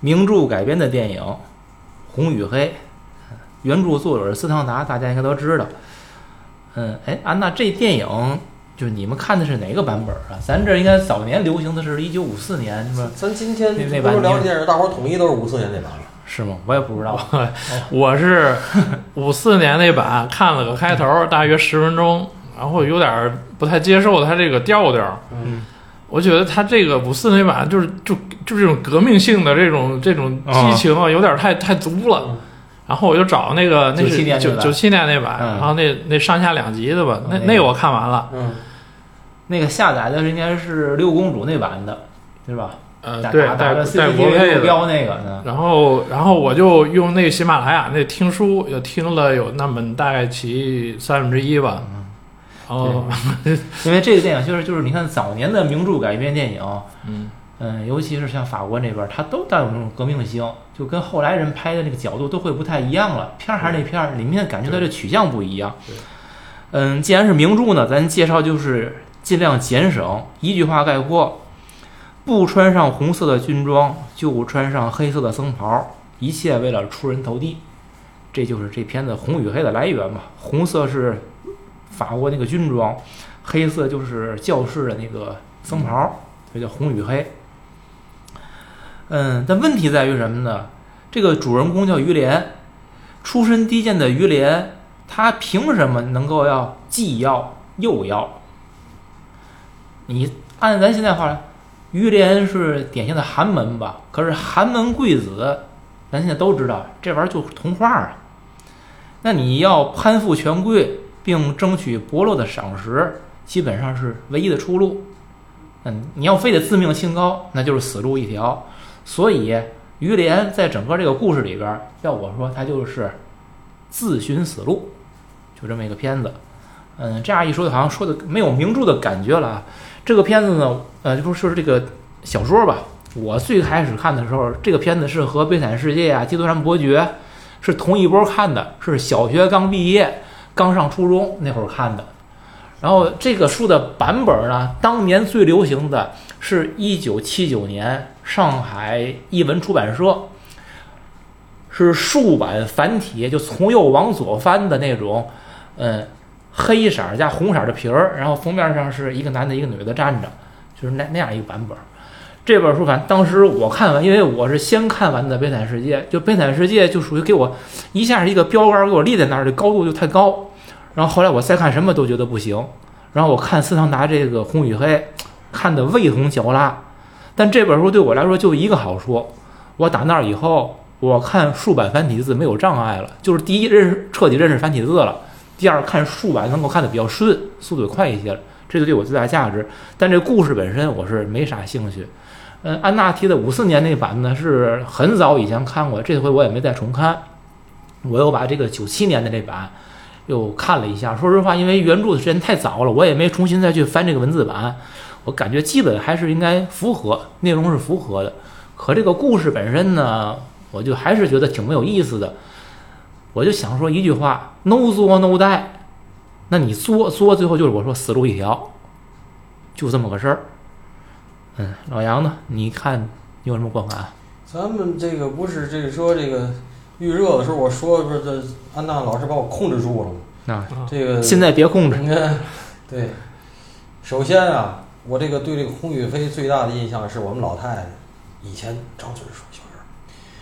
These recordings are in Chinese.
名著改编的电影《红与黑》，原著作者是斯汤达，大家应该都知道。嗯，哎，安娜，这电影就是你们看的是哪个版本啊？咱这应该早年流行的是一九五四年，是吧？咱今天那版你聊电视，大伙儿统一都是五四年那版。是吗？我也不知道。我是 五四年那版看了个开头，大约十分钟，然后有点儿不太接受它这个调调。嗯，我觉得他这个五四那版就是就就这种革命性的这种这种激情啊，有点太太足了嗯。然后我就找那个那97是年九九七年那版，嗯然后那那上下两集的吧，那那那个我看完了。嗯，那个下载的应该是六公主那版的，对吧？呃，对，打打带带国配的。标那个？然后，然后我就用那个喜马拉雅那听书，又听了有那么大概其三分之一吧。哦，因为这个电影就是就是你看早年的名著改编电影，嗯，嗯，尤其是像法国那边，它都带有那种革命性，就跟后来人拍的那个角度都会不太一样了。片儿还是那片儿，里面感觉到这取向不一样。嗯，既然是名著呢，咱介绍就是尽量简省，一句话概括：不穿上红色的军装，就穿上黑色的僧袍，一切为了出人头地。这就是这片子红与黑的来源嘛。红色是法国那个军装，黑色就是教士的那个僧袍，所以叫红与黑。嗯，但问题在于什么呢？这个主人公叫于连，出身低贱的于连，他凭什么能够要既要又要？你按咱现在话来，于连是典型的寒门吧？可是寒门贵子，咱现在都知道，这玩意儿就是童话啊。那你要攀附权贵，并争取伯乐的赏识，基本上是唯一的出路。嗯，你要非得自命清高，那就是死路一条。所以于连在整个这个故事里边，要我说，他就是自寻死路，就这么一个片子。嗯，这样一说，好像说的没有名著的感觉了。这个片子呢，呃，就不说是这个小说吧。我最开始看的时候，这个片子是和《悲惨世界》啊、《基督山伯爵》是同一波看的，是小学刚毕业、刚上初中那会儿看的。然后这个书的版本呢，当年最流行的是一九七九年上海译文出版社，是竖版繁体，就从右往左翻的那种，嗯，黑色加红色的皮儿，然后封面上是一个男的，一个女的站着，就是那那样一个版本。这本书反正当时我看完，因为我是先看完的《悲惨世界》，就《悲惨世界》就属于给我一下一个标杆给我立在那儿，这高度就太高。然后后来我再看什么都觉得不行，然后我看斯汤达这个《红与黑》，看得味同嚼蜡。但这本书对我来说就一个好处，我打那儿以后，我看竖版繁体字没有障碍了，就是第一认识彻底认识繁体字了，第二看竖版能够看得比较顺，速度快一些了，这就对我最大价值。但这故事本身我是没啥兴趣。嗯，安娜提的五四年那版呢是很早以前看过，这回我也没再重看，我又把这个九七年的这版又看了一下。说实话，因为原著的时间太早了，我也没重新再去翻这个文字版，我感觉基本还是应该符合，内容是符合的。可这个故事本身呢，我就还是觉得挺没有意思的。我就想说一句话：no 作 no die。那你作作，最后就是我说死路一条，就这么个事儿。嗯，老杨呢？你看你有什么观感？咱们这个不是这个说这个预热的时候，我说不是这安娜老师把我控制住了吗？那这个现在别控制。你看，对，首先啊，我这个对这个红宇飞最大的印象是我们老太太以前张嘴说小人，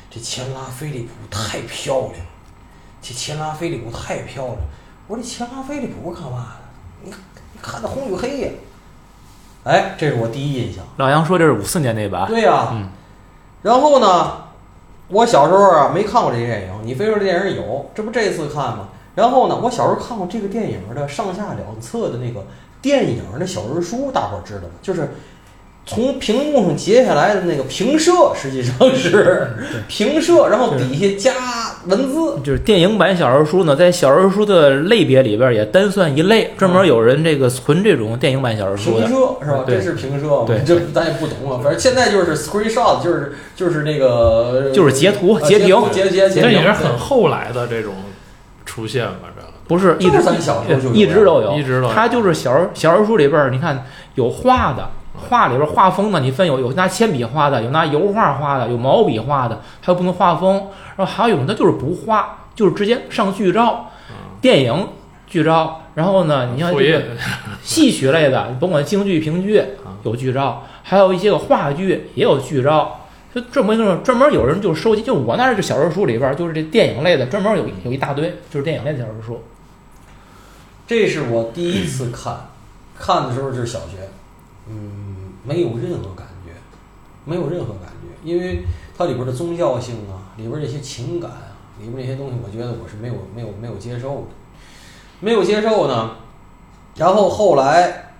这前拉菲利普太漂亮，这前拉菲利普太漂亮。我说这前拉菲利普干嘛的？你你看那红与黑呀，哎，这是我第一印象。老杨说这是五四年那版，对呀、嗯然后呢，我小时候啊没看过这电影，你非说这电影有，这不这次看吗？然后呢，我小时候看过这个电影的上下两册的那个电影的小人书，大伙儿知道吗？就是从屏幕上截下来的那个平射，实际上是平射，然后底下加文字。就是电影版小人书呢，在小人书的类别里边也单算一类，专门有人这个存这种电影版小人书平的。射是吧？这是平射吗？对这咱也不懂了。反正现在就是 screenshot，就是就是那个就是截图呃截屏截截截屏这也是很后来的这种出现吧？这个不是一直小时候就有一直都有，一直都有它就是小人小人书里边儿，你看有画的，画里边画风呢，你分有有拿铅笔画的，有拿油画画的，有毛笔画的，还有不同画风。然后还有一种它就是不画，就是直接上剧照，电影剧照。然后呢，你像这个戏曲类的，甭管京剧、评剧啊有剧照，还有一些个话剧也有剧照。就专门就是专门有人就收集，就我那儿就小说书里边儿就是这电影类的，专门有有一大堆就是电影类的小说书。这是我第一次看，看的时候就是小学，嗯，没有任何感觉，没有任何感觉，因为它里边的宗教性啊，里边这些情感啊，里边这些东西，我觉得我是没有没有没有接受的，没有接受呢。然后后来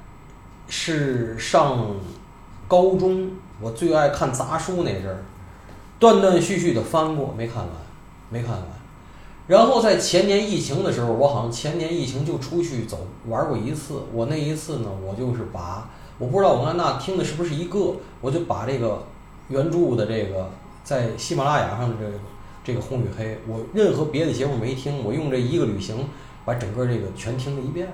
是上高中，我最爱看杂书那阵儿，断断续续的翻过，没看完，没看完。然后在前年疫情的时候，我好像前年疫情就出去走玩过一次。我那一次呢，我就是把我不知道我跟安娜听的是不是一个，我就把这个原著的这个在喜马拉雅上的这个这个《红与黑》，我任何别的节目没听，我用这一个旅行把整个这个全听了一遍。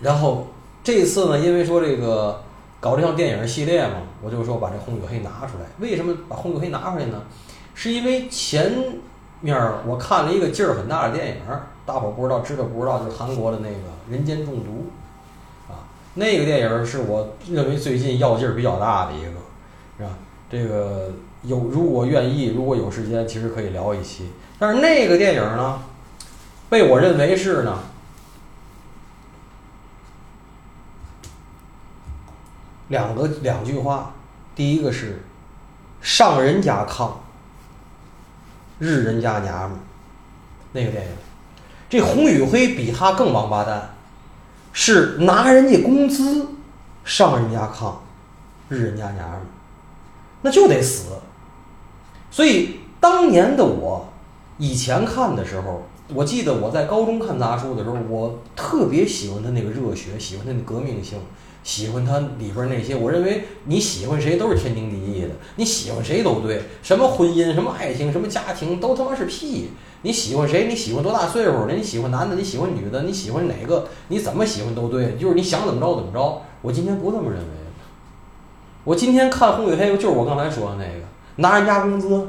然后这次呢，因为说这个搞这项电影系列嘛，我就说把这《红与黑》拿出来。为什么把《红与黑》拿出来呢？是因为前面我看了一个劲儿很大的电影，大伙儿不知道知道不知道，就是韩国的那个《人间中毒》，那个电影是我认为最近要劲儿比较大的一个，是吧？这个有如果愿意，如果有时间，其实可以聊一期。但是那个电影呢，被我认为是呢，两个两句话，第一个是上人家炕。日人家娘们儿，那个电影，这洪宇辉比他更王八蛋，是拿人家工资上人家炕，日人家娘们，那就得死。所以当年的我，以前看的时候，我记得我在高中看杂书的时候，我特别喜欢他那个热血，喜欢他那革命性。喜欢他里边那些，我认为你喜欢谁都是天经地义的，你喜欢谁都对，什么婚姻、什么爱情、什么家庭都他妈是屁。你喜欢谁？你喜欢多大岁数的？你喜欢男的？你喜欢女的？你喜欢哪个？你怎么喜欢都对，就是你想怎么着怎么着。我今天不这么认为，我今天看《红与黑》就是我刚才说的那个，拿人家工资，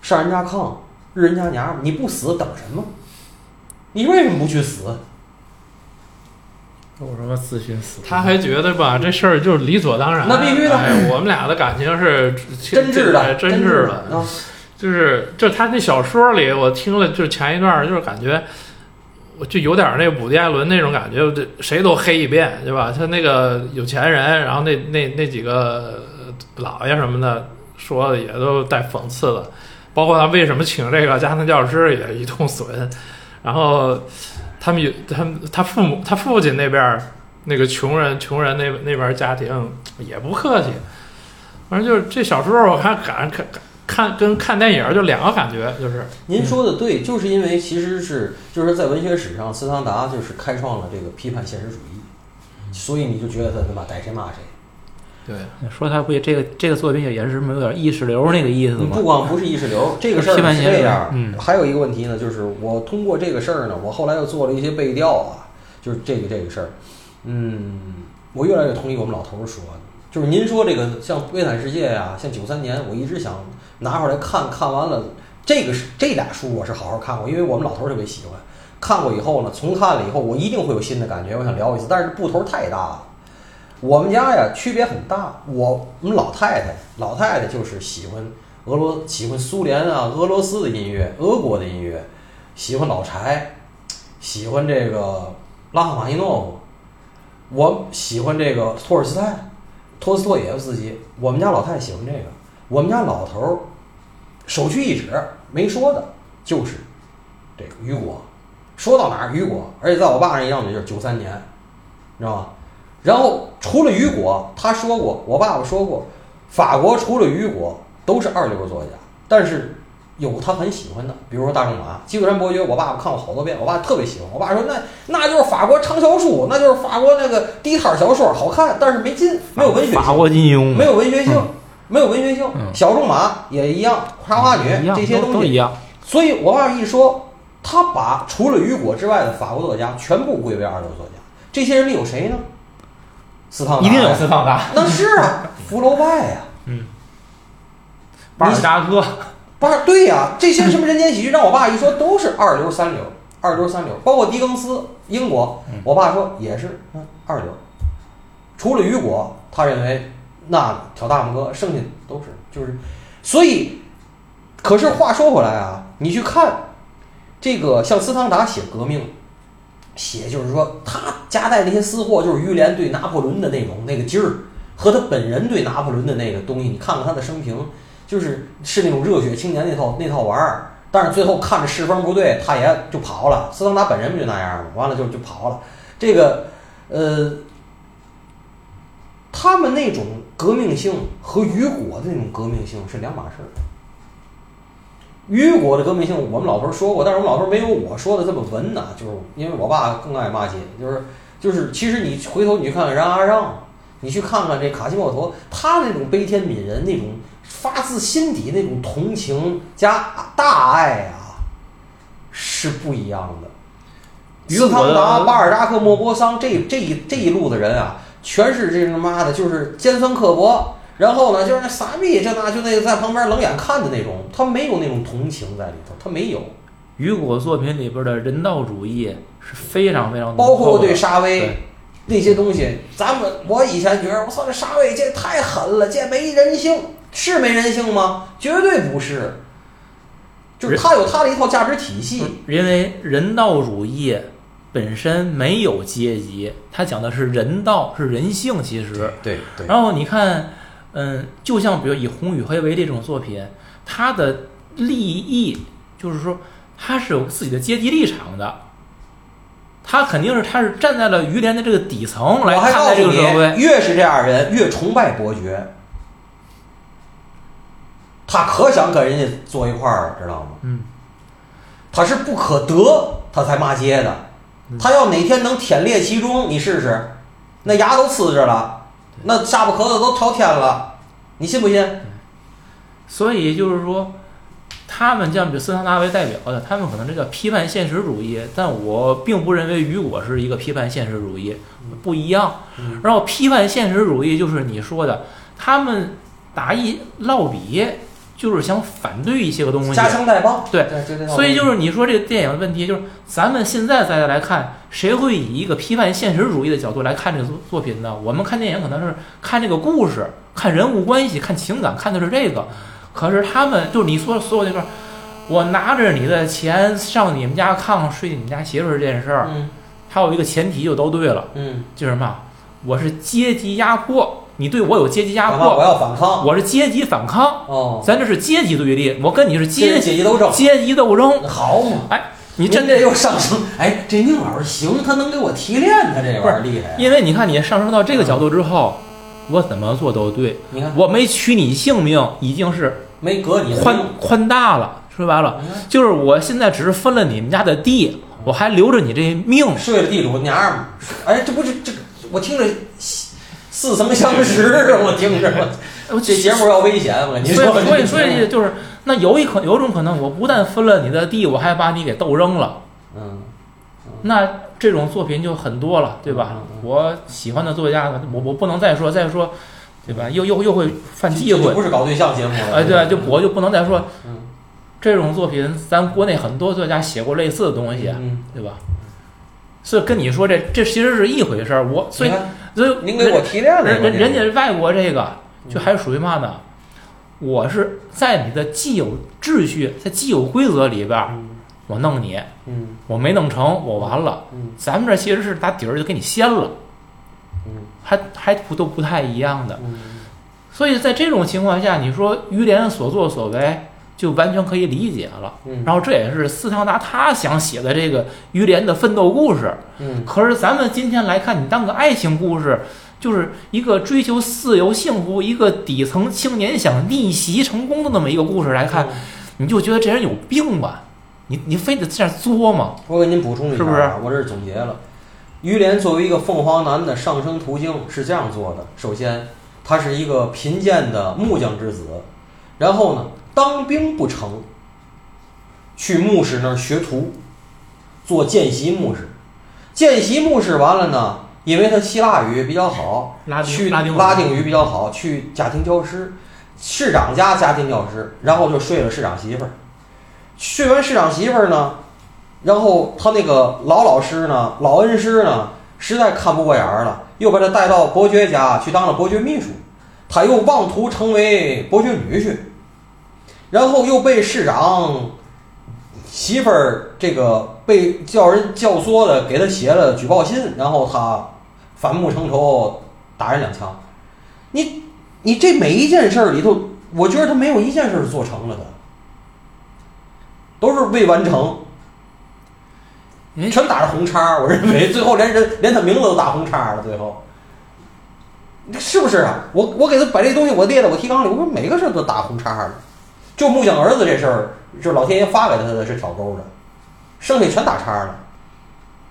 上人家炕，日人家娘们，你不死等什么？你为什么不去死？有什么自寻死？他还觉得吧，这事儿就是理所当然。那必须的哎，我们俩的感情是真挚的，真挚挚的。啊！就是就他那小说里，我听了，就前一段，就是感觉，我就有点那伍迪艾伦那种感觉，这谁都黑一遍，对吧？他那个有钱人，然后那那那几个老爷什么的说的也都带讽刺的，包括他为什么请这个家庭教师也一通损，然后他们有他们他父母他父亲那边儿那个穷人穷人那那边儿家庭也不客气，反正就是这小说我还感看看跟看电影儿就两个感觉，就是您说的对，就是因为其实是就是在文学史上，斯汤达就是开创了这个批判现实主义，所以你就觉得他他妈逮谁骂谁。对。说他不也这个这个作品也也是有点意识流那个意思吗不？光不是意识流，这个事儿是这样。嗯还有一个问题呢，就是我通过这个事儿呢，我后来又做了一些背调啊，就是这个这个事儿，嗯，我越来越同意我们老头儿说的，就是您说这个像《悲惨世界》呀，像九三年，我一直想拿出来看看完了，这个是这俩书我是好好看过，因为我们老头儿特别喜欢。看过以后呢，重看了以后，我一定会有新的感觉，我想聊一次，但是步头太大了。我们家呀区别很大，我我们老太太老太太就是喜欢俄罗喜欢苏联啊俄罗斯的音乐，俄国的音乐，喜欢老柴，喜欢这个拉赫玛尼诺夫，我喜欢这个托尔斯泰，托斯托耶夫斯基。我们家老太太喜欢这个，我们家老头儿首屈一指没说的就是这个雨果，说到哪儿雨果，而且在我爸那一样的就是九三年，你知道吗？然后除了雨果，他说过，我爸爸说过，法国除了雨果都是二流作家，但是有他很喜欢的，比如说大仲马、基督山伯爵，我爸爸看过好多遍，我爸特别喜欢。我爸说那 那就是法国畅销书，那就是法国那个地摊小说，好看，但是没劲，没有文学法性，国金庸没有文学性嗯，没有文学性。嗯小仲马也一样，茶花女这些东西都都一样。所以我爸一说，他把除了雨果之外的法国作家全部归为二流作家。这些人里有谁呢？司汤达一定有呀司汤达、那是啊，福楼拜呀、嗯。巴尔扎克，巴尔对呀、这些什么人间喜剧，让我爸一说都是二流三流，二流三流，包括狄更斯，英国，我爸说也是嗯二流，除了雨果，他认为那挑大拇哥，剩下都是就是，所以，可是话说回来啊，你去看这个像斯汤达写革命，写就是说他夹带那些私货，就是于连对拿破仑的那种那个劲儿，和他本人对拿破仑的那个东西，你看看他的生平。就是是那种热血青年那套那套玩儿，但是最后看着势风不对，他也就跑了。斯当达本人不就那样吗？完了就就跑了。这个呃，他们那种革命性和雨果的那种革命性是两码事儿。雨果的革命性，我们老头儿说过，但是我们老头儿没有我说的这么文呐，就是因为我爸更爱骂街，就是就是，其实你回头你去看看冉阿让，你去看看这卡西莫托，他那种悲天悯人那种。发自心底那种同情加大爱啊，是不一样的。斯汤达、巴尔扎克、莫泊桑这这一这一路的人啊，全是这他妈的，就是尖酸刻薄，然后呢，就是那傻逼这那就那个在旁边冷眼看的那种，他没有那种同情在里头，他没有。雨果作品里边的人道主义是非常非常浓包括对沙威对那些东西，咱们我以前觉得我操这沙威这太狠了，这没人性，是没人性吗？绝对不是，就是他有他的一套价值体系。因为人道主义本身没有阶级，他讲的是人道，是人性。其实，对对然后你看，嗯，就像比如以《红与黑》为例这种作品，它的利益就是说，它是有自己的阶级立场的。他肯定是，他是站在了于连的这个底层来看待这个社，会。越是这样人，越崇拜伯爵。他可想跟人家坐一块儿，知道吗？嗯，他是不可得，他才骂街的。他要哪天能天列其中，你试试，那牙都呲着了，那下巴壳子都朝天了，你信不信？所以就是说，他们像比斯汤达为代表的，他们可能这叫批判现实主义，但我并不认为雨果是一个批判现实主义，不一样。嗯然后批判现实主义就是你说的，他们打一烙笔，就是想反对一些个东西。夹枪带棒，对对，就这套所以就是你说这个电影的问题，就是咱们现在再来看，谁会以一个批判现实主义的角度来看这个作作品呢？我们看电影可能是看这个故事、看人物关系、看情感，看的是这个。可是他们就是你说所有那段，我拿着你的钱上你们家炕睡你们家媳妇儿这件事儿，嗯还有一个前提就都对了，嗯，就是什么？我是阶级压迫，你对我有阶级压迫我，要反抗？我是阶级反抗，哦，咱这是阶级对立，我跟你是阶级斗争，阶级斗争。好嘛？哎，你你真这又上升，哎，这宁老师行，他能给我提炼，他这玩意儿厉害呀。因为你看，你上升到这个角度之后，我怎么做都对，你看，我没取你性命，已经是没革你的宽宽大了。说白了，就是我现在只是分了你们家的地，我还留着你这命。睡了地主娘们儿，哎，这不是这，我听着似曾相识啊！我听着，我这节目要危险，我跟你说。所以，所以，所以就是，那有一可有种可能，我不但分了你的地，我还把你给斗扔了。嗯，那这种作品就很多了，对吧？我喜欢的作家，我我不能再说，再说，对吧？又又又会犯忌讳这，不是搞对象节目了。哎，对，就我就不能再说嗯这种作品，咱国内很多作家写过类似的东西，嗯，对吧？所以跟你说这这其实是一回事儿，我所以所以您给我提炼了，人人人家外国这个嗯就还属于嘛呢？我是在你的既有秩序、在既有规则里边我弄你，嗯我没弄成，我完了。嗯咱们这其实是打底儿就给你掀了，嗯还还不都不太一样的。嗯所以在这种情况下，你说于连所作所为就完全可以理解了。嗯，然后这也是斯汤达他想写的这个于连的奋斗故事。嗯可是咱们今天来看，你当个爱情故事，就是一个追求自由幸福、一个底层青年想逆袭成功的那么一个故事来看，你就觉得这人有病吧？你你非得这样作吗？我给您补充一下啊，是不是我这是总结了。于连作为一个凤凰男的上升途径是这样做的：首先，他是一个贫贱的木匠之子，然后呢，当兵不成，去牧师那儿学徒，做见习牧师。见习牧师完了呢，因为他希腊语比较好，去拉丁拉丁语比较好，去家庭教师，市长家家庭教师，然后就睡了市长媳妇儿。睡完市长媳妇儿呢，然后他那个老老师呢，老恩师呢，实在看不过眼儿了，又把他带到伯爵家去当了伯爵秘书。他又妄图成为伯爵女婿，然后又被市长媳妇儿这个被叫人教唆的给他写了举报信，然后他反目成仇，打人两枪。你你这每一件事儿里头，我觉得他没有一件事儿做成了的，都是未完成，全打着红叉。我认为最后连人连他名字都打红叉了，最后。是不是啊？我我给他把这东西我列在我提纲里，我说每个事儿都打红叉了，就木匠儿子这事儿，就是老天爷发给他的是挑钩的，剩下全打叉儿了。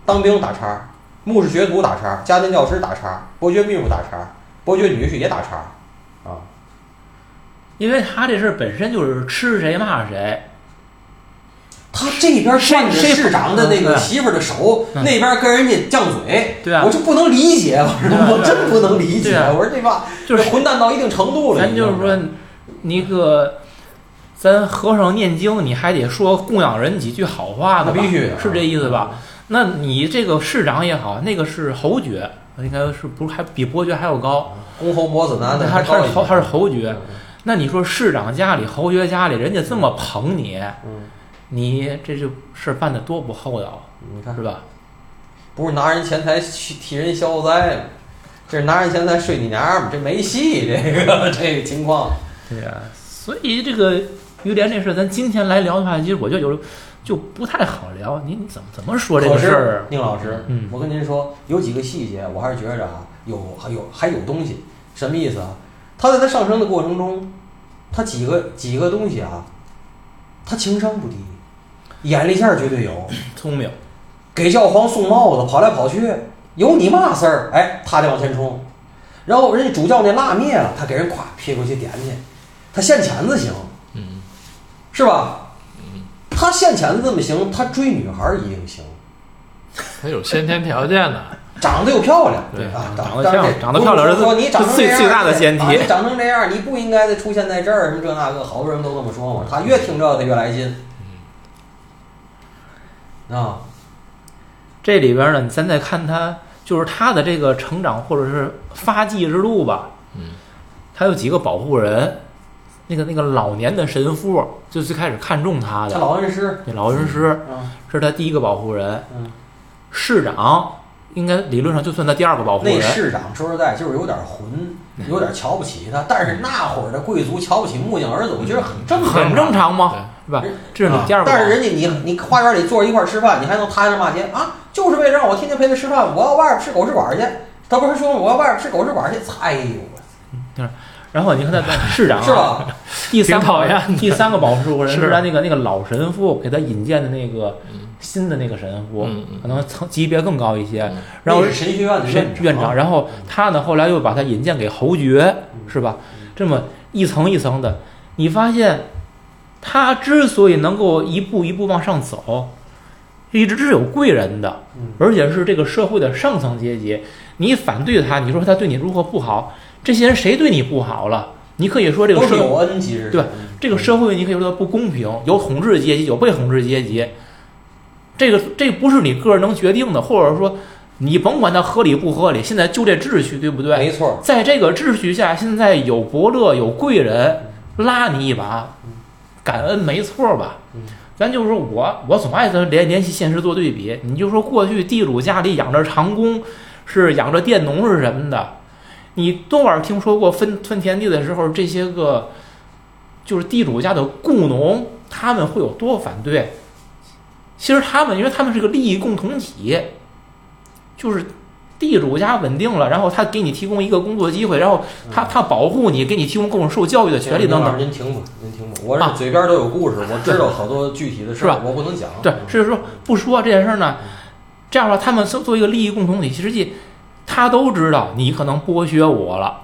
当兵打叉儿，牧师学徒打叉儿，家庭教师打叉儿，伯爵秘书打叉儿，伯爵女婿也打叉儿，啊，因为他这事儿本身就是吃谁骂谁，他这边攥着市长的那个媳妇儿的手，嗯那边跟人家犟嘴，对啊。我就不能理解，我说对啊我真不能理解，啊我说这吧，就是混蛋到一定程度了，咱就是说，那个咱和尚念经，你还得说供养人几句好话的吧，那必须，是这意思吧？那你这个市长也好，那个是侯爵，应该是不是还比伯爵还要高？公侯伯子男的，他他是侯他是侯爵，那你说市长家里、侯爵家里，人家这么捧你，嗯，你这就事儿办的多不厚道，你看是吧？不是拿人钱财去替人消灾吗？这是拿人钱财睡你娘们儿，这没戏，这个 这个情况。对呀、所以这个于连这事儿，咱今天来聊的话，其实我觉得有就不太好聊。你你怎么怎么说这个事儿？宁老师，嗯我跟您说，有几个细节，我还是觉着啊，有还有还有东西，什么意思啊？他在他上升的过程中，他几个几个东西啊，他情商不低，眼力见儿绝对有，聪明，给教皇送帽子，跑来跑去，有你嘛事儿？哎，他得往前冲。然后人家主教那蜡灭了，他给人咵撇过去点去，他现钱子行，嗯，是吧？他现钱子这么行，他追女孩儿一定行，他有先天条件的，长得又漂亮，对。啊，长得像长得漂亮是你长成这样最最大的前提啊你长成这样，你不应该再出现在这儿，什么这那个，好多人都这么说嘛。他越听这个，他越来劲。啊，这里边呢，咱再看他，就是他的这个成长或者是发迹之路吧。嗯，他有几个保护人，那个那个老年的神父就最开始看中他他的，老恩师，那老恩师嗯是他第一个保护人，嗯，市长应该理论上就算他第二个保护人。那市长说实在就是有点混，有点瞧不起他。但是那会儿的贵族瞧不起木匠儿子，我觉得很正常，很正常嘛，对是吧？这是你第二个保护啊但是人家你你花园里坐着一块儿吃饭，你还能踏着骂街啊？就是为了让我天天陪他吃饭，我要外边吃狗食馆去。他不是说我要外边吃狗食馆去？哎呦，然后你看他的市长啊是吧？第三挺讨厌个 第三个保护人是是他那个那个老神父给他引荐的那个新的那个神父，可能层级别更高一些。嗯然后是神学院的神院长，然后他呢后来又把他引荐给侯爵，是吧？这么一层一层的，你发现他之所以能够一步一步往上走，一直是有贵人的嗯，而且是这个社会的上层阶级。你反对他，你说他对你如何不好？这些人谁对你不好了？你可以说这个社会有恩，其实对这个社会你可以说它不公平，有统治阶级，有被统治阶级，这个这不是你个人能决定的，或者说你甭管它合理不合理，现在就这秩序，对不对？没错，在这个秩序下，现在有伯乐，有贵人拉你一把，感恩没错吧嗯？咱就说我，我总爱跟联联系现实做对比。你就说过去地主家里养着长工，是养着佃农是什么的，你多少听说过分分田地的时候，这些个就是地主家的雇农，他们会有多反对？其实他们，因为他们是个利益共同体，就是地主家稳定了，然后他给你提供一个工作机会，然后他他保护你，给你提供各种受教育的权利等等。您听吧，您听吧，我啊这嘴边都有故事，我知道好多具体的事儿，我不能讲。对，是说不说这件事儿呢？这样的话，他们作作为一个利益共同体，实际他都知道你可能剥削我了，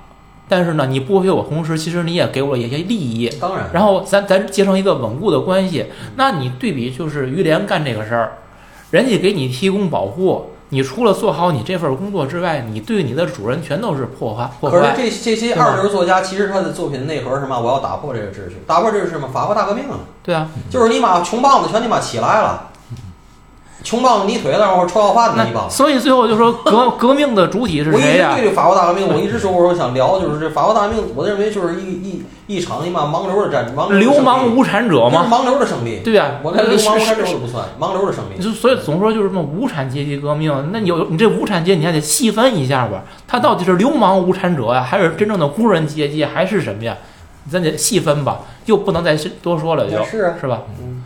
但是呢，你剥削我同时，其实你也给我一些利益。当然，然后咱咱结成一个稳固的关系，那你对比就是于连干这个事儿，人家给你提供保护，你除了做好你这份工作之外，你对你的主人全都是破坏破坏。可是这这些二流作家，其实他的作品内核是什么？我要打破这个秩序，打破秩序是什么？法国大革命啊，对啊，就是你妈穷棒子全你妈起来了，穷棒子泥腿子，然后臭要饭的。所以最后就说 革革命的主体是我一直谁呀、对这法国大革命，我一直说，我说想聊，就是这法国大革命，我认为就是一一一场你妈盲流的战流氓无产者嘛，盲流的胜利。对呀、我连流氓无产者都不算，盲流的胜利。就所以总说就是什么无产阶级革命，那你有你这无产阶级你还得细分一下吧，他到底是流氓无产者呀，还是真正的工人阶级，还是什么呀？咱得细分吧，又不能再多说了，就是吧？嗯。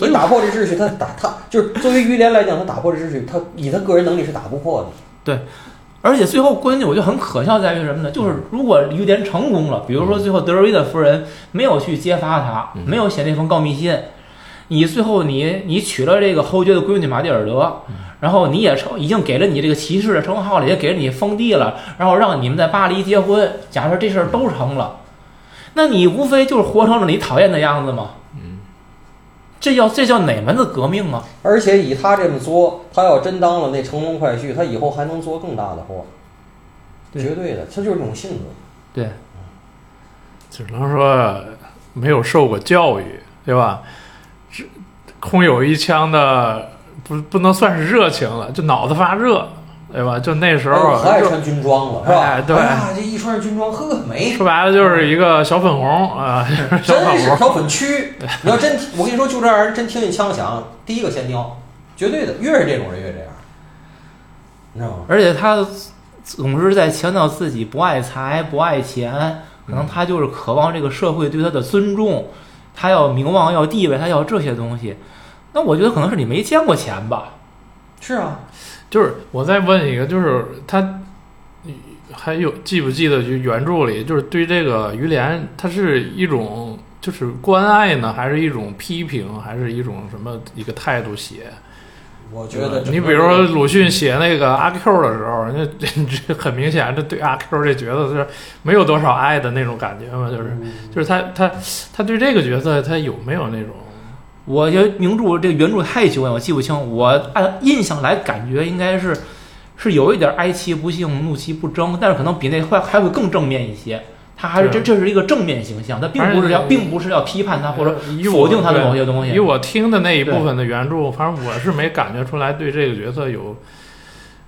所以你打破这秩序，他打他就是作为于连来讲，他打破这秩序，他以他个人能力是打不破的。对而且最后关键我觉得很可笑在于什么呢？就是如果于连成功了，比如说最后德瑞的夫人没有去揭发他，嗯没有写那封告密信，你最后你你娶了这个侯爵的闺女玛蒂尔德，然后你也成已经给了你这个骑士的称号了，也给了你封地了，然后让你们在巴黎结婚，假设这事儿都成了，那你无非就是活成了你讨厌的样子嘛。这叫这叫哪门子革命啊？而且以他这么作，他要真当了那乘龙快婿，他以后还能做更大的活，对绝对的，他就是这种性格。对，只能说没有受过教育，对吧？这空有一腔的不不能算是热情了，就脑子发热，对吧？就那时哎候可爱穿军装了，是吧？哎对呀，这一穿上军装，呵，没，说白了就是一个小粉红啊，小粉红。小粉区。你要真，我跟你说，就这样人真听见枪响，第一个先尿，绝对的，越是这种人越这样，你知道吗？而且他总是在强调自己不爱财、不爱钱，可能他就是渴望这个社会对他的尊重，他要名望、要地位，他要这些东西。那我觉得可能是你没见过钱吧？是啊，就是我再问一个，就是他还有记不记得就原著里，就是对这个于连，他是一种就是关爱呢，还是一种批评，还是一种什么一个态度写？我觉得你比如说鲁迅写那个阿 Q 的时候，那这这很明显，这对阿 Q 这角色是没有多少爱的那种感觉嘛，就是嗯就是他他他对这个角色他有没有那种我觉得名著这个原著太久远，我记不清。我按印象来感觉应该是是有一点哀其不幸，怒其不争，但是可能比那坏还会更正面一些。他还是这这是一个正面形象，他并不是要并不是要批判他或者否定他的某些东西以。我听的那一部分的原著，反正我是没感觉出来对这个角色有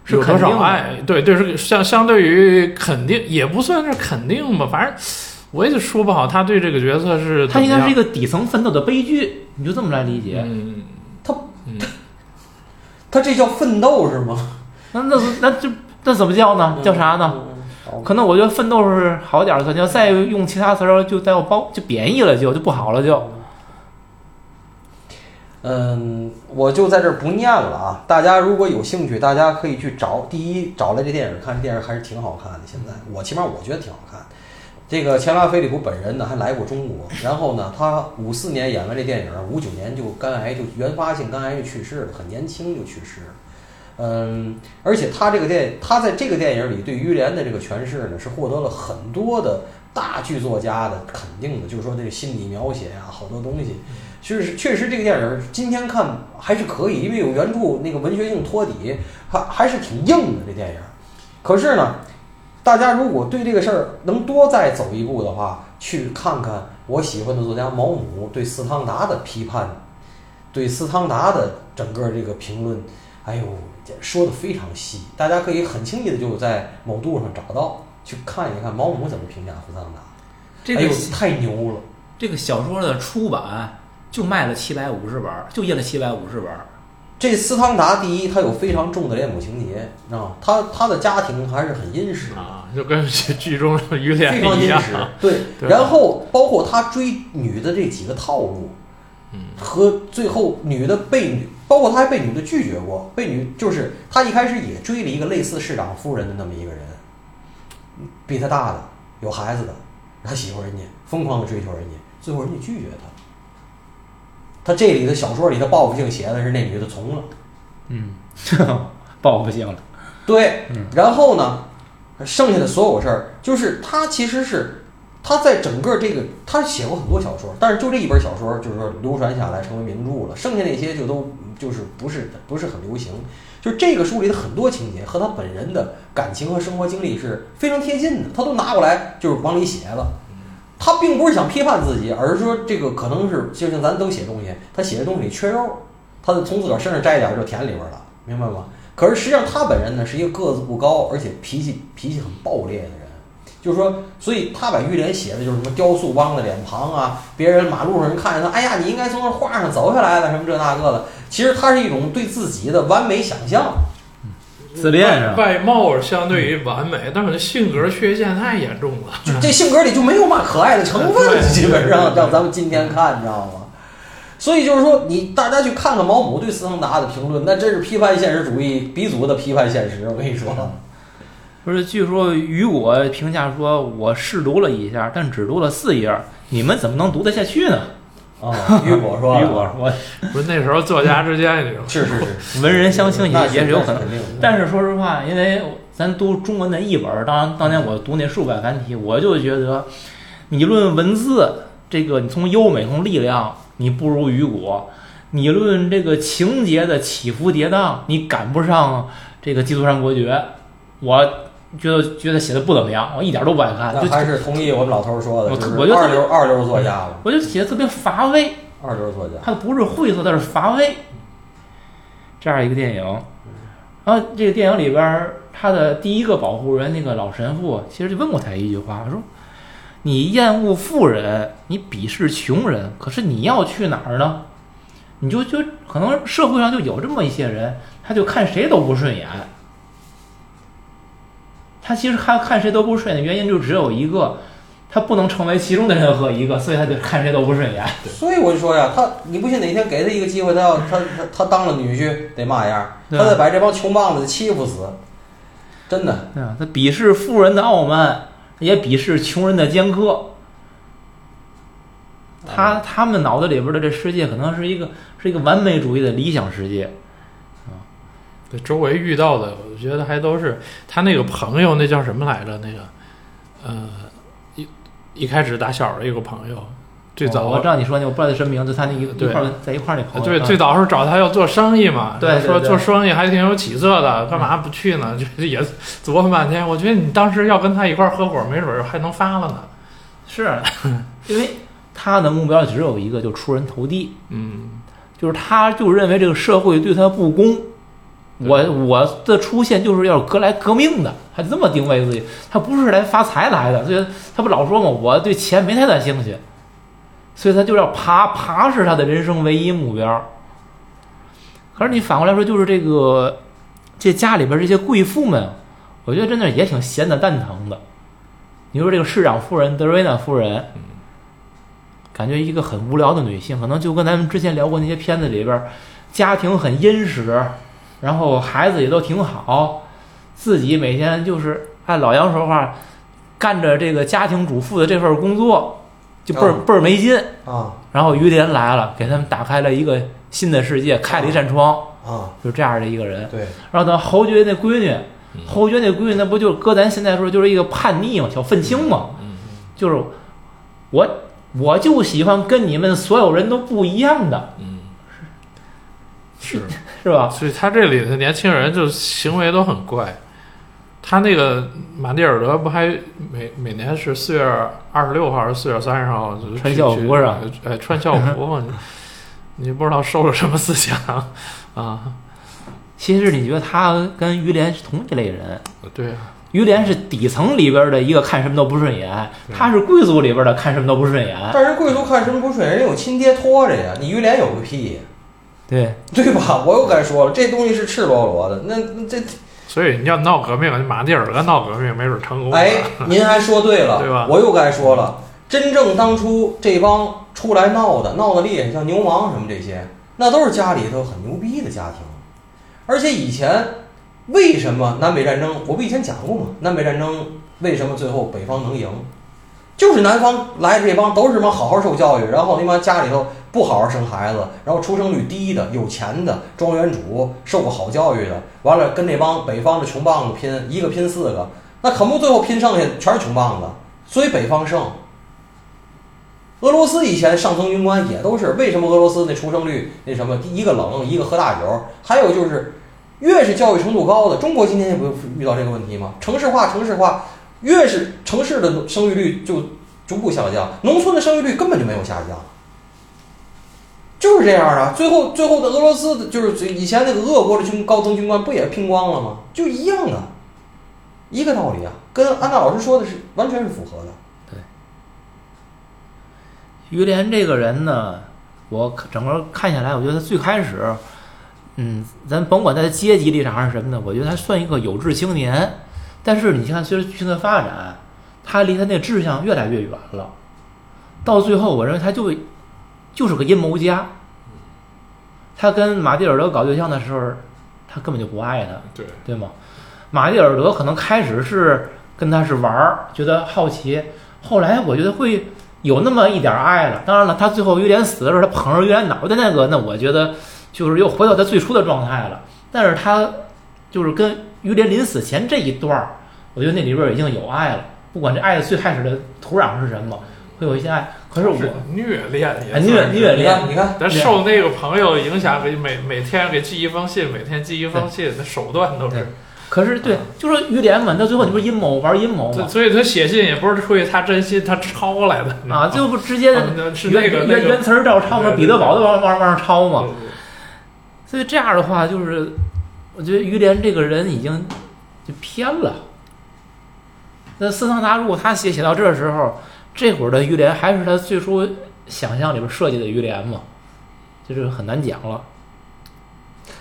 是有多肯定的少爱。对，对，是相相对于肯定，也不算是肯定吧，反正我也说不好他对这个角色是他应该是一个个底层奋斗的悲剧，你就这么来理解。嗯，他嗯他这叫奋斗是吗？那那那这那怎么叫呢？叫啥呢？可能我觉得奋斗是好点儿的，你要再用其他词儿就带有包就贬义了就，就不好了就。嗯，我就在这儿不念了啊！大家如果有兴趣，大家可以去找。第一，找来这电影看，这电影还是挺好看的。现在我起码我觉得挺好看。这个钱拉菲利普本人呢还来过中国，然后呢，他五四年演完这电影，五九年就肝癌就原发性肝癌就去世了，很年轻就去世了。嗯，而且他这个电，他在这个电影里对于连的这个诠释呢，是获得了很多的大剧作家的肯定的，就是说这个心理描写啊，好多东西，确实确实这个电影今天看还是可以，因为有原著那个文学性托底，还还是挺硬的这电影。可是呢，大家如果对这个事儿能多再走一步的话，去看看我喜欢的作家毛姆对斯汤达的批判，对斯汤达的整个这个评论，哎呦，说的非常细，大家可以很轻易的就在某度上找到，去看一看毛姆怎么评价斯汤达。这个哎呦，太牛了！这个小说的出版就卖了七百五十本儿，就印了七百五十本儿。这斯汤达第一，他有非常重的恋母情节，啊，他他的家庭还是很殷实的，啊，就跟剧中于连非常一样，阴实。对，对然后包括他追女的这几个套路，嗯和最后女的被女，包括他还被女的拒绝过，被女就是他一开始也追了一个类似市长夫人的那么一个人，比他大的，有孩子的，他喜欢人家，疯狂的追求人家，最后人家拒绝他。他这里的小说里的报复性写的是那女的从了。嗯，报复性了。对嗯，然后呢，剩下的所有事儿，就是他其实是他在整个这个，他写过很多小说，但是就这一本小说，就是说流传下来成为名著了。剩下那些就都就是不是不是很流行。就是这个书里的很多情节和他本人的感情和生活经历是非常贴近的，他都拿过来就是往里写了。他并不是想批判自己，而是说这个可能是就像咱都写东西，他写的东西缺肉，他就从自个儿身上摘一点就填里边了，明白吗？可是实际上他本人呢是一个个子不高，而且脾气脾气很暴烈的人。就是说，所以他把玉莲写的就是什么雕塑汪的脸庞啊，别人马路上人看见他，哎呀，你应该从那画上走下来的，什么这那个的。其实他是一种对自己的完美想象。自恋是？外貌相对于完美，但是性格缺陷太严重了。这性格里就没有嘛可爱的成分，基本上让咱们今天看，你知道吗？所以就是说，你大家去看看毛姆对斯腾达的评论，那真是批判现实主义鼻祖的批判现实。我跟你说，不是，据说雨果评价说，我试读了一下，但只读了四页，你们怎么能读得下去呢？啊，雨果说，雨果说，不是那时候作家之间，你知道吗？是是是，文人相轻也也是有可能。肯定。但是说实话，因为咱读中文的译本儿，当当年我读那数百繁体，我就觉得，你论文字，这个你从优美从力量，你不如雨果；你论这个情节的起伏跌宕，你赶不上这个《基督山伯爵》。我觉得觉得写的不怎么样，我一点都不爱看，就那还是同意我们老头儿说的，我就二流二流作家了，我就写的特别乏味。二流作家。它不是晦涩，他是乏味，这样一个电影。然后这个电影里边儿，他的第一个保护人那个老神父，其实就问过他一句话，说：“你厌恶富人，你鄙视穷人，可是你要去哪儿呢？你就就可能社会上就有这么一些人，他就看谁都不顺眼。他其实看看谁都不顺眼的原因就只有一个，他不能成为其中的任何一个，所以他就看谁都不顺眼。所以我就说呀，他你不信哪天给他一个机会，他要他他他当了女婿得嘛样？他得把这帮穷棒子欺负死，真的。对啊，他鄙视富人的傲慢，也鄙视穷人的尖刻。他他们脑子里边的这世界可能是一个是一个完美主义的理想世界。对周围遇到的，我觉得还都是他那个朋友，那叫什么来着？那个，呃，一一开始打小的一个朋友，最早、哦我知道你说那，我不知道他什么名字，他那一对一块儿在一块儿那朋友。对，啊最早是找他要做生意嘛，对说做生意还挺有起色的，干嘛不去呢？就也琢磨半天。我觉得你当时要跟他一块儿合伙，没准儿还能发了呢。是，因为他的目标只有一个，就出人头地。嗯，就是他就认为这个社会对他不公，我我的出现就是要革来革命的，还这么定位自己，他不是来发财来的，所以他不老说嘛，我对钱没太大兴趣，所以他就要爬，爬是他的人生唯一目标。可是你反过来说，就是这个这家里边这些贵妇们，我觉得真的也挺闲的蛋疼的。你说这个市长夫人德瑞娜夫人，感觉一个很无聊的女性，可能就跟咱们之前聊过那些片子里边，家庭很殷实，然后孩子也都挺好，自己每天就是按老杨说话，干着这个家庭主妇的这份工作，就倍儿哦倍儿没劲。啊。然后于连来了，给他们打开了一个新的世界，开了一扇窗，啊，就这样的一个人。对，然后等侯爵那闺女，侯爵那闺女那不就搁咱现在说就是一个叛逆嘛，小愤青嘛，就是我我就喜欢跟你们所有人都不一样的，嗯。是，是吧？所以他这里的年轻人就行为都很怪。他那个马蒂尔德不还每每年是四月二十六号还是四月三十号就穿校服是吧？去哎，穿校服嘛，你你不知道受了什么思想啊？其实你觉得他跟于连是同一类人，对啊，于连是底层里边的一个看什么都不顺眼，他是贵族里边的看什么都不顺眼，但是贵族看什么不顺眼，人有亲爹拖着呀，你于连有个屁，对，对吧？我又该说了，这东西是赤裸裸的，那那这所以你要闹革命，马蒂尔德闹革命没准成功了。哎，您还说对了，对吧我又该说了，真正当初这帮出来闹的，闹得厉害，像牛王什么这些，那都是家里头很牛逼的家庭。而且以前为什么南北战争，我不以前讲过吗？南北战争为什么最后北方能赢？就是南方来的这帮都是什么好好受教育，然后他妈家里头不好好生孩子，然后出生率低的、有钱的庄园主，受过好教育的，完了跟那帮北方的穷棒子拼，一个拼四个，那可不最后拼剩下全是穷棒子，所以北方胜。俄罗斯以前上层军官也都是为什么俄罗斯那出生率那什么，一个冷一个喝大酒，还有就是越是教育程度高的，中国今天也不遇到这个问题吗？城市化城市化，越是城市的生育率就逐步下降，农村的生育率根本就没有下降。就是这样的，最后最后的俄罗斯的就是以前那个俄国的军高层军官不也拼光了吗？就一样的，一个道理啊，跟安娜老师说的是完全是符合的。对于连这个人呢，我整个看下来，我觉得他最开始，嗯，咱甭管他的阶级立场还是什么呢，我觉得他算一个有志青年。但是你看，随着剧情的发展，他离他那志向越来越远了。到最后，我认为他就就是个阴谋家。他跟马蒂尔德搞对象的时候，他根本就不爱他，对对吗？马蒂尔德可能开始是跟他是玩儿，觉得好奇，后来我觉得会有那么一点爱了。当然了，他最后于连死的时候，他捧着于连脑袋那个，那我觉得就是又回到他最初的状态了。但是他就是跟于连临死前这一段儿，我觉得那里边已经有爱了。不管这爱的最开始的土壤是什么，会有一些爱。可是我虐恋也啊虐虐恋。你看，你看，咱受那个朋友影响，给每每天给寄一封信，每天寄一封信，那手段都是。可是对，就说于连嘛，到最后你不是阴谋玩阴谋嘛？所所以他写信也不是出于他真心，他抄来的。啊，最后不直接嗯是原那个那原原词儿照抄嘛，彼得堡都往往往上抄嘛。所以这样的话，就是我觉得于连这个人已经就偏了。那斯汤达如果他写写到这时候，这会儿的于连还是他最初想象里边设计的于连嘛，这就很难讲了。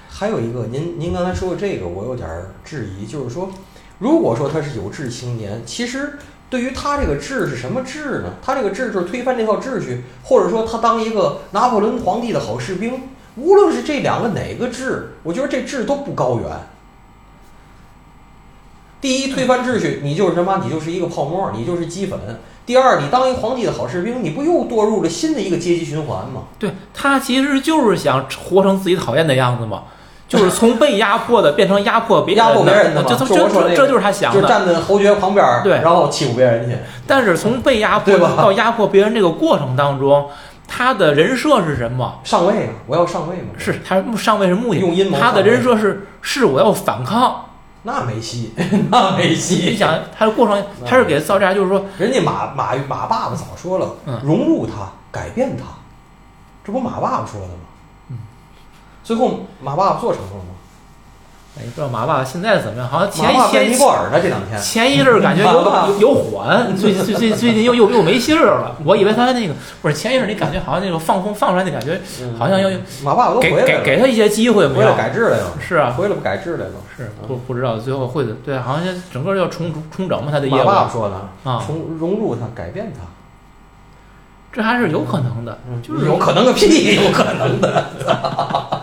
还有一个，您您刚才说的这个，我有点儿质疑，就是说，如果说他是有志青年，其实对于他这个志是什么志呢？他这个志就是推翻这套秩序，或者说他当一个拿破仑皇帝的好士兵。无论是这两个哪个志，我觉得这志都不高远。第一，推翻秩序，你就是什么？你就是一个泡沫，你就是鸡粉。第二，你当一个皇帝的好士兵，你不又堕入了新的一个阶级循环吗？对他其实就是想活成自己讨厌的样子嘛，就是从被压迫的变成压迫别人 压迫别人的嘛就这就我说那个这这就是他想的。就站在侯爵旁边儿，对然后欺负别人去。但是从被压迫到压迫别人这个过程当中，他的人设是什么？上位啊！我要上位嘛。是他上位是目的，用阴谋他的人设是是我要反抗。那没戏，那没戏你。想他的过程，他是给造这样，就是说，人家马马马爸爸早说了，嗯融入他，改变他，这不马爸爸说的吗？嗯最后马爸爸做成了吗？哎，不知道马爸爸现在怎么样？好像前前尼泊尔呢，这两天。前一阵儿感觉有有有缓，最最最最近又又又没信儿了。我以为他那个不是前一阵儿，你感觉好像那个放风放出来那感觉，嗯好像要马爸爸都给给给他一些机会没回来？改制了又，是啊，回来不改制来了。是不不知道最后会的，对，好像整个要重重整嘛他的业务马爸爸说的，啊，重融入他，改变他，这还是有可能的，就是有可能个屁，有可能的。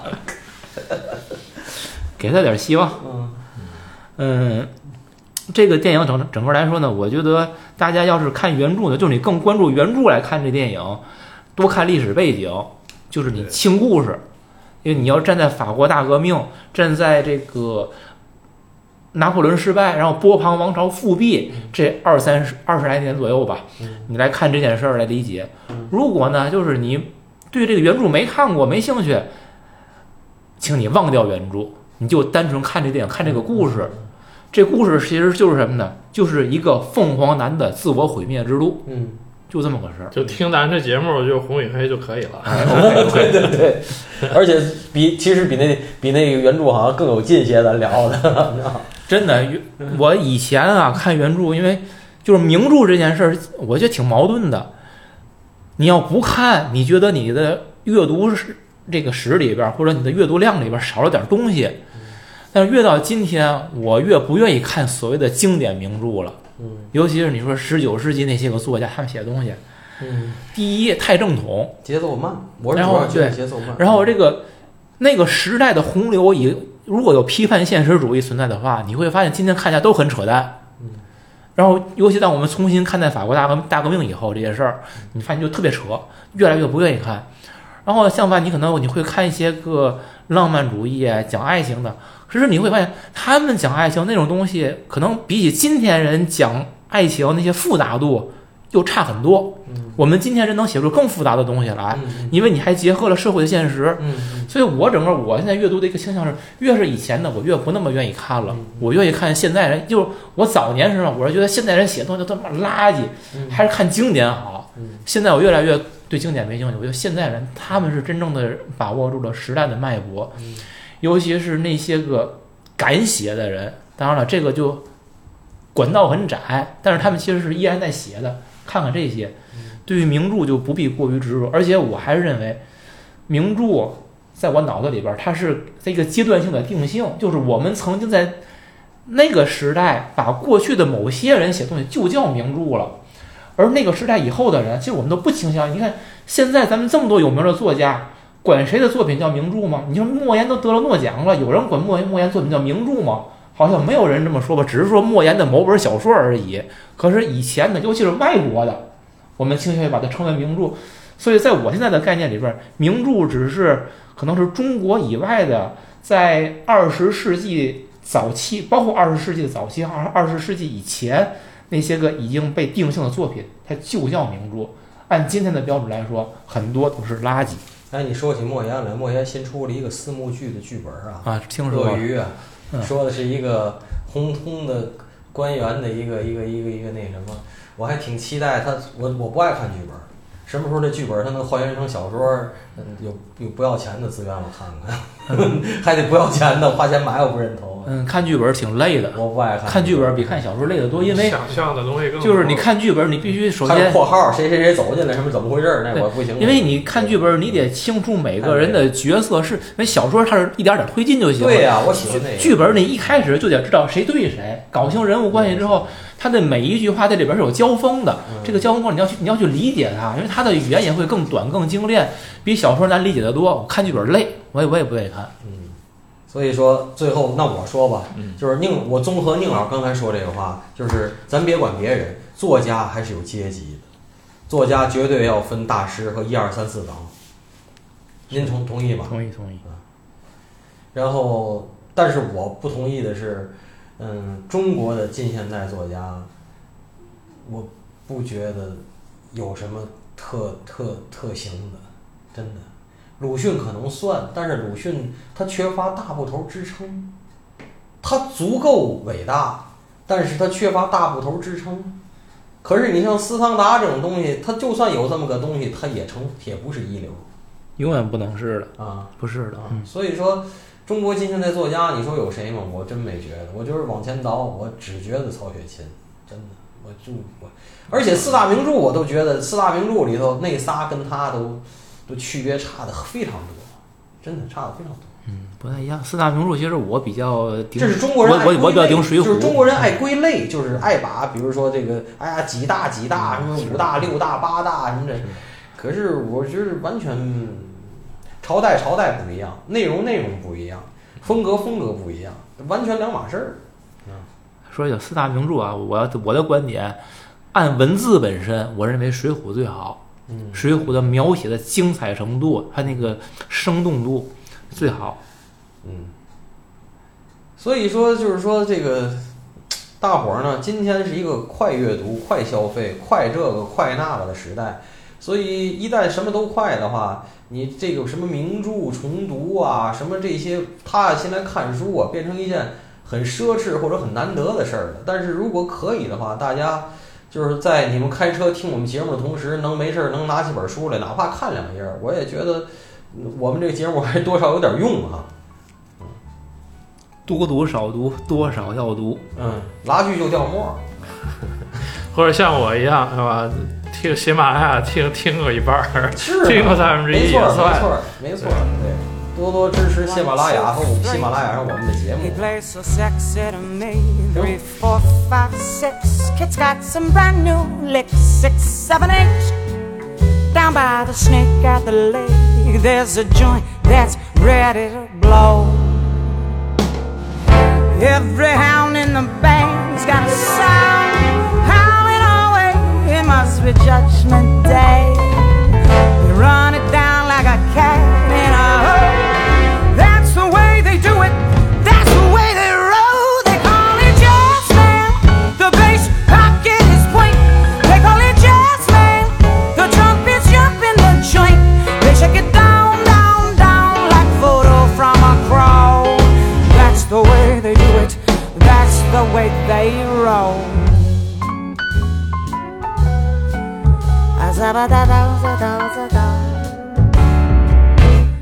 给他点希望。嗯，嗯，这个电影整整个来说呢，我觉得大家要是看原著呢，就是你更关注原著来看这电影，多看历史背景，就是你听故事，因为你要站在法国大革命，站在这个拿破仑失败，然后波旁王朝复辟这二三十二十来年左右吧，嗯。你来看这件事儿来理解。嗯。如果呢，就是你对这个原著没看过，没兴趣，请你忘掉原著，你就单纯看这电影，看这个故事。这故事其实就是什么呢？就是一个凤凰男的自我毁灭之路，嗯，就这么个事儿。就听咱这节目就红与黑就可以了。对 对对，而且比其实比那比那个原著好像更有劲些，咱聊的。真的，我以前啊看原著，因为就是名著这件事儿，我觉得挺矛盾的。你要不看，你觉得你的阅读史这个史里边儿，或者你的阅读量里边儿少了点东西。但是越到今天，我越不愿意看所谓的经典名著了。嗯尤其是你说十九世纪那些个作家他们写的东西，嗯，第一太正统，节奏慢，我是然后对节奏慢。然后这个那个时代的洪流以如果有批判现实主义存在的话，你会发现今天看起来都很扯淡。嗯然后，尤其当我们重新看待法国大革大革命以后，这些事儿，你发现就特别扯，越来越不愿意看。然后相反，你可能你会看一些个浪漫主义啊，讲爱情的，可是你会发现他们讲爱情那种东西，可能比起今天人讲爱情那些复杂度又差很多。嗯我们今天人能写出更复杂的东西来，嗯因为你还结合了社会的现实。嗯所以我整个我现在阅读的一个倾向是，越是以前的我越不那么愿意看了嗯，我愿意看现在人。就是我早年时候，我是觉得现代人写的东西都他妈垃圾，嗯还是看经典好。嗯现在我越来越对经典没兴趣，我觉得现代人他们是真正的把握住了时代的脉搏，嗯尤其是那些个敢写的人。当然了，这个就管道很窄，但是他们其实是依然在写的。看看这些，对于名著就不必过于执着。而且我还是认为，名著在我脑子里边，它是这个阶段性的定性，就是我们曾经在那个时代把过去的某些人写东西就叫名著了。而那个时代以后的人，其实我们都不倾向。你看，现在咱们这么多有名的作家，管谁的作品叫名著吗？你说莫言都得了诺奖了，有人管莫莫言作品叫名著吗？好像没有人这么说吧，只是说莫言的某本小说而已。可是以前的，尤其是外国的，我们倾向于把它称为名著。所以在我现在的概念里边，名著只是可能是中国以外的，在二十世纪早期，包括二十世纪的早期，二二十世纪以前那些个已经被定性的作品，它就叫名著。按今天的标准来说，很多都是垃圾哎，你说起莫言来，莫言新出了一个四幕剧的剧本啊，啊！听说了鳄鱼啊，嗯说的是一个红通的官员的一个一个一个一个那什么，我还挺期待他，我我不爱看剧本，什么时候这剧本他能还原成小说，嗯，有有不要钱的资源我看看，还得不要钱的，花钱买我不认同，嗯，看剧本挺累的，我不爱看看剧本比看小说累得多，因为想象的东西更就是你看剧本，你必须首先括号谁谁谁走进来什么怎么回事儿，那对我不行，因为你看剧本，你得清楚每个人的角色是，因为小说它是一点点推进就行了。对呀、我喜欢那个剧本你一开始就得知道谁对谁，搞清人物关系之后，他的每一句话在里边是有交锋的。嗯这个交锋过程你要去你要去理解它，因为他的语言也会更短更精炼，比小说难理解的多。我看剧本累，我也我也不愿意看。嗯，所以说最后那我说吧，嗯就是宁我综合宁老刚才说这个话，就是咱别管别人，作家还是有阶级的，作家绝对要分大师和一二三四等。您同同意吗？同意同意。然后，但是我不同意的是，嗯，中国的近现代作家，我不觉得有什么特特特行的，真的。鲁迅可能算，但是鲁迅他缺乏大部头支撑，他足够伟大，但是他缺乏大部头支撑。可是你像斯汤达这种东西，他就算有这么个东西，他也成也不是一流永远不能是的，啊。不是的。啊嗯，所以说，中国近现代作家，你说有谁吗？我真没觉得，我就是往前倒，我只觉得曹雪芹，真的，我就我，而且四大名著我都觉得四大名著里头那仨跟他都都区别差的非常多，真的差的非常多。嗯，不太一样。四大名著其实我比较顶，这是中国人我我我比较顶水浒，就是中国人爱归类，就是爱把比如说这个，哎呀几大几大什么五大六大八大什么的。可是我觉得完全朝代朝代不一样，内容内容不一样，风格风格不一样，完全两码事儿。说有四大名著啊，我要我的观点，按文字本身，我认为《水浒》最好，嗯《水浒》的描写的精彩程度，它那个生动度最好。嗯，所以说就是说这个大伙儿呢，今天是一个快阅读、快消费、快这个快那个的时代，所以一旦什么都快的话，你这个什么名著重读啊，什么这些，踏下心来看书啊，变成一件很奢侈或者很难得的事儿了。但是如果可以的话，大家就是在你们开车听我们节目的同时，能没事儿能拿起本书来，哪怕看两页儿，我也觉得嗯我们这个节目还多少有点用啊、多读少读，多少要读。嗯，拉锯就掉沫儿。或者像我一样是吧？听喜马拉雅听听个一半儿，是听个三分之一没错儿，没。错儿，没错儿，对，多多支持喜马拉雅和我们喜马拉雅上我们的节 He 目。 plays so sexy to me. Three, four, five, six. Kid's got some brand new licks. Six, seven, eight. Down by the snake at the lake, there's a joint that's ready to blow. Every hound in the band's got a sound howling away. It must be Judgment Day.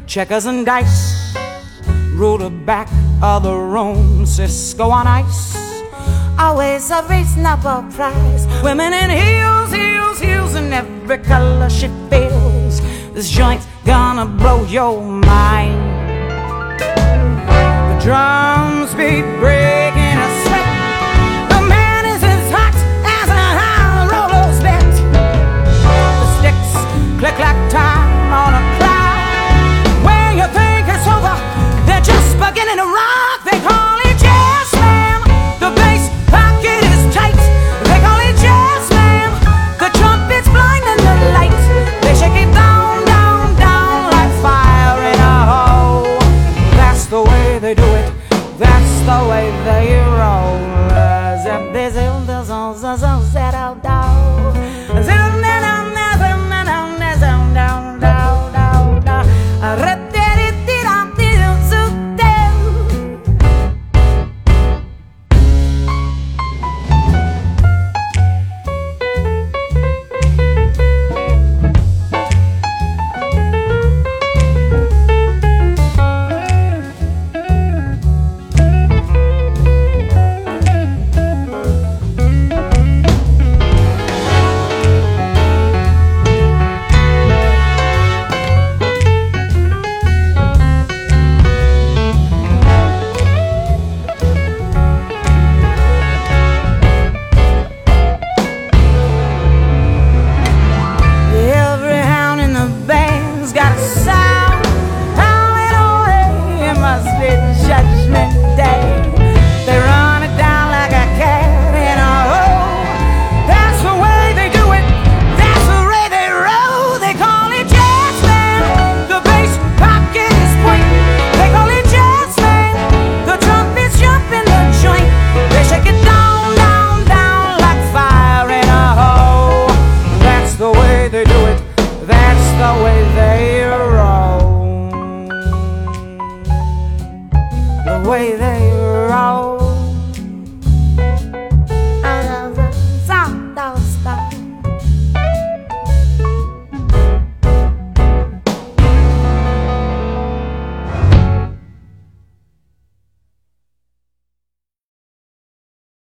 Checkers and dice, rule the back of the room, Cisco on ice. Always a reasonable price. Women in heels, heels, heels, in every color she feels. This joint's gonna blow your mind. The drums beat brave. Click, clack, time.